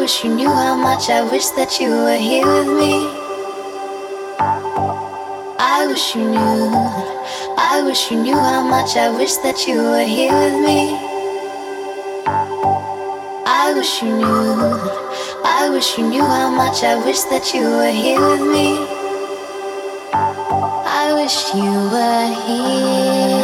wish you knew how much I wish that you were here with me. I wish you knew, I wish you knew how much I wish that you were here with me. I wish you knew, I wish you knew how much I wish that you were here with me. I wish you were here.